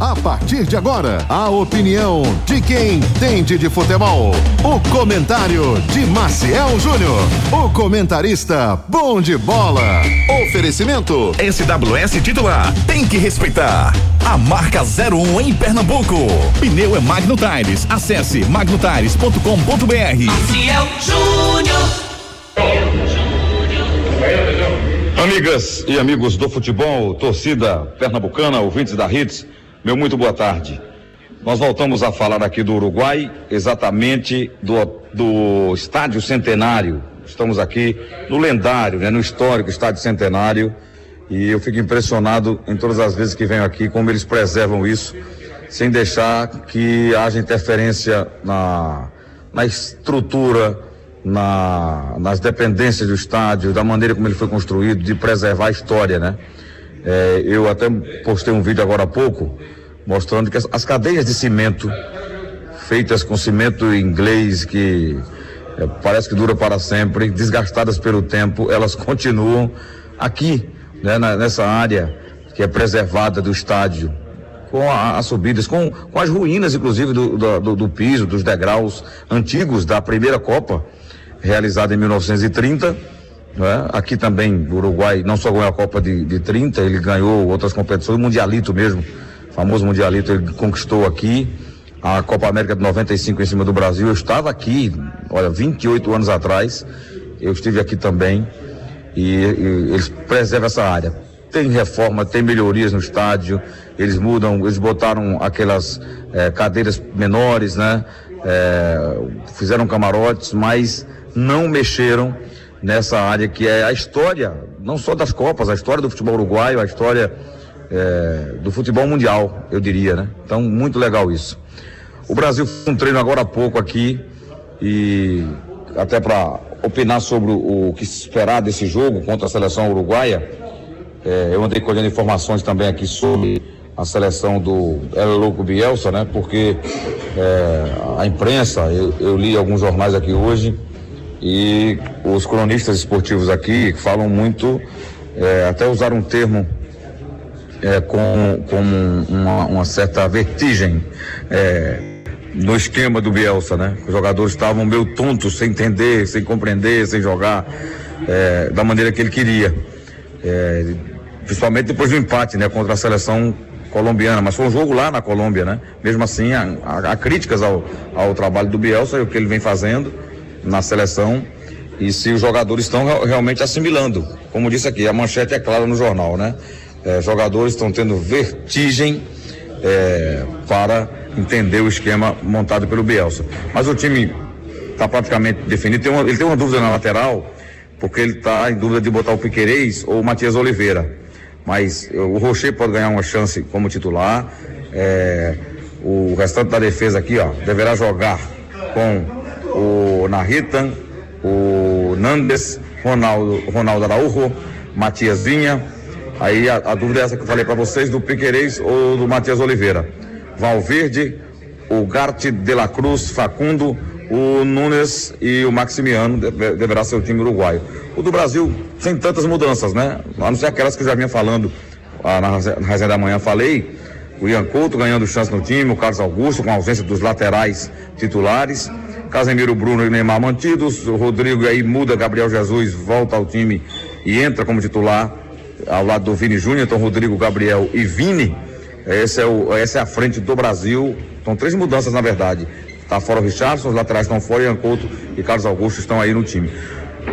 A partir de agora, a opinião de quem entende de futebol. O comentário de Maciel Júnior. O comentarista bom de bola. Oferecimento. SWS titular. Tem que respeitar. A marca 01 em Pernambuco. Pneu é Magno Tires. Acesse magnotires.com.br. Maciel Júnior. Amigas e amigos do futebol, torcida pernambucana, ouvintes da Hits, meu muito boa tarde. Nós voltamos a falar aqui do Uruguai, exatamente do, do Estádio Centenário. Estamos aqui no lendário, né, no histórico Estádio Centenário. E eu fico impressionado em todas as vezes que venho aqui, como eles preservam isso, sem deixar que haja interferência na, na estrutura, na, nas dependências do estádio, da maneira como ele foi construído, de preservar a história, né? É, eu até postei um vídeo agora há pouco mostrando que as, as cadeias de cimento feitas com cimento inglês que é, parece que dura para sempre, desgastadas pelo tempo, elas continuam aqui, né, na, nessa área que é preservada do estádio, com a, as subidas, com, com as ruínas, inclusive, do, do, do piso, dos degraus antigos da primeira Copa realizada em 1930. Né? Aqui também, o Uruguai não só ganhou a Copa de, de 30, ele ganhou outras competições, o Mundialito mesmo, famoso Mundialito, ele conquistou aqui. A Copa América de 95 em cima do Brasil. Eu estava aqui, olha, 28 anos atrás, eu estive aqui também. E, e eles preservam essa área. Tem reforma, tem melhorias no estádio, eles mudam, eles botaram aquelas eh, cadeiras menores, né? Eh, fizeram camarotes, mas não mexeram nessa área que é a história, não só das Copas, a história do futebol uruguaio, a história é, do futebol mundial, eu diria, né? Então, muito legal isso. O Brasil fez um treino agora há pouco aqui e até para opinar sobre o, que esperar desse jogo contra a seleção uruguaia, é, eu andei colhendo informações também aqui sobre a seleção do El Louco Bielsa, né? Porque é, a imprensa, eu, eu li alguns jornais aqui hoje, e os cronistas esportivos aqui falam muito, é, até usaram um termo é, com, com uma, uma, certa vertigem é, no esquema do Bielsa, né? Os jogadores estavam meio tontos, sem entender, sem compreender, sem jogar é, da maneira que ele queria. É, principalmente depois do empate, né? Contra a seleção colombiana, mas foi um jogo lá na Colômbia, né? Mesmo assim, há, críticas ao, ao trabalho do Bielsa e o que ele vem fazendo na seleção e se os jogadores estão realmente assimilando. Como disse aqui, a manchete é clara no jornal, né? É, jogadores estão tendo vertigem é, para entender o esquema montado pelo Bielsa. Mas o time está praticamente definido. Tem uma, ele tem uma dúvida na lateral, porque ele está em dúvida de botar o Piquerez ou o Matias Oliveira. Mas o Rocher pode ganhar uma chance como titular. É, o restante da defesa aqui, ó, deverá jogar com o Narritan, o Nandes, Ronaldo, Ronaldo Araújo, Matias Vinha. Aí a, a, dúvida é essa que eu falei para vocês, do Piquerez ou do Matias Oliveira. Valverde, o Garte de la Cruz, Facundo, o Nunes e o Maximiano deverá ser o time uruguaio. O do Brasil, sem tantas mudanças, né? A não ser aquelas que eu já vinha falando ah, na resenha da manhã, falei. O Ian Couto ganhando chance no time, o Carlos Augusto com ausência dos laterais titulares. Casemiro, Bruno e Neymar mantidos. O Rodrigo aí muda, Gabriel Jesus volta ao time e entra como titular ao lado do Vini Júnior. Então, Rodrigo, Gabriel e Vini. Esse é o, essa é a frente do Brasil. São três mudanças, na verdade. Está fora o Richardson, os laterais estão fora, Ian Couto e Carlos Augusto estão aí no time.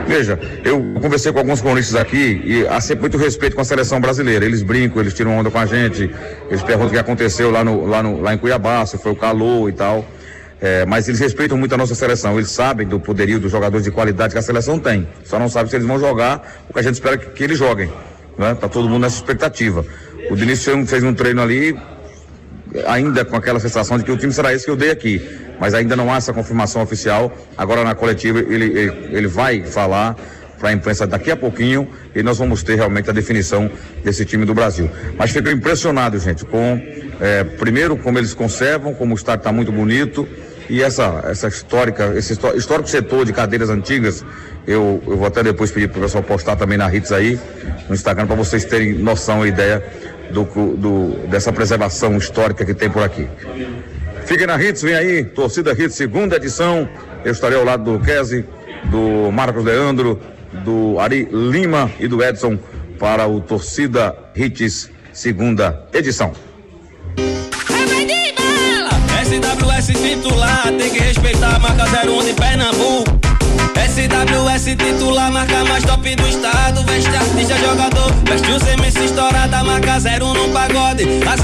Veja, eu conversei com alguns cronistas aqui e há sempre muito respeito com a seleção brasileira. Eles brincam, eles tiram onda com a gente, eles perguntam o que aconteceu lá, no, lá, no, lá em Cuiabá, se foi o calor e tal. É, mas eles respeitam muito a nossa seleção, eles sabem do poderio dos jogadores de qualidade que a seleção tem. Só não sabem se eles vão jogar o que a gente espera que, que eles joguem. Né? Tá todo mundo nessa expectativa. O Diniz fez um treino ali, ainda com aquela sensação de que o time será esse que eu dei aqui. Mas ainda não há essa confirmação oficial. Agora na coletiva ele, ele, ele vai falar para a imprensa daqui a pouquinho e nós vamos ter realmente a definição desse time do Brasil. Mas fico impressionado, gente, com é, primeiro como eles conservam, como o estádio está muito bonito e essa, essa histórica, esse histórico setor de cadeiras antigas, eu, eu vou até depois pedir para o pessoal postar também na Hits aí, no Instagram, para vocês terem noção e ideia do, do, dessa preservação histórica que tem por aqui. Fiquem na Hits, vem aí, Torcida Hits, segunda edição. Eu estarei ao lado do Kese, do Marcos Leandro, do Ari Lima e do Edson para o Torcida Hits, segunda edição. SWS titular, tem que respeitar a marca 01 de Pernambuco. SWS titular, marca mais top do estado. Veste artista, jogador. Veste os MC estourada, marca 01 no pagode. A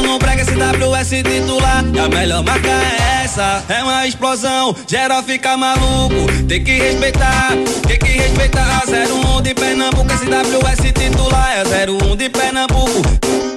01 no brega, SWS titular. E a melhor marca é essa. É uma explosão, geral fica maluco. Tem que respeitar, tem que respeitar. A 01 de Pernambuco, SWS titular. É 01 de Pernambuco.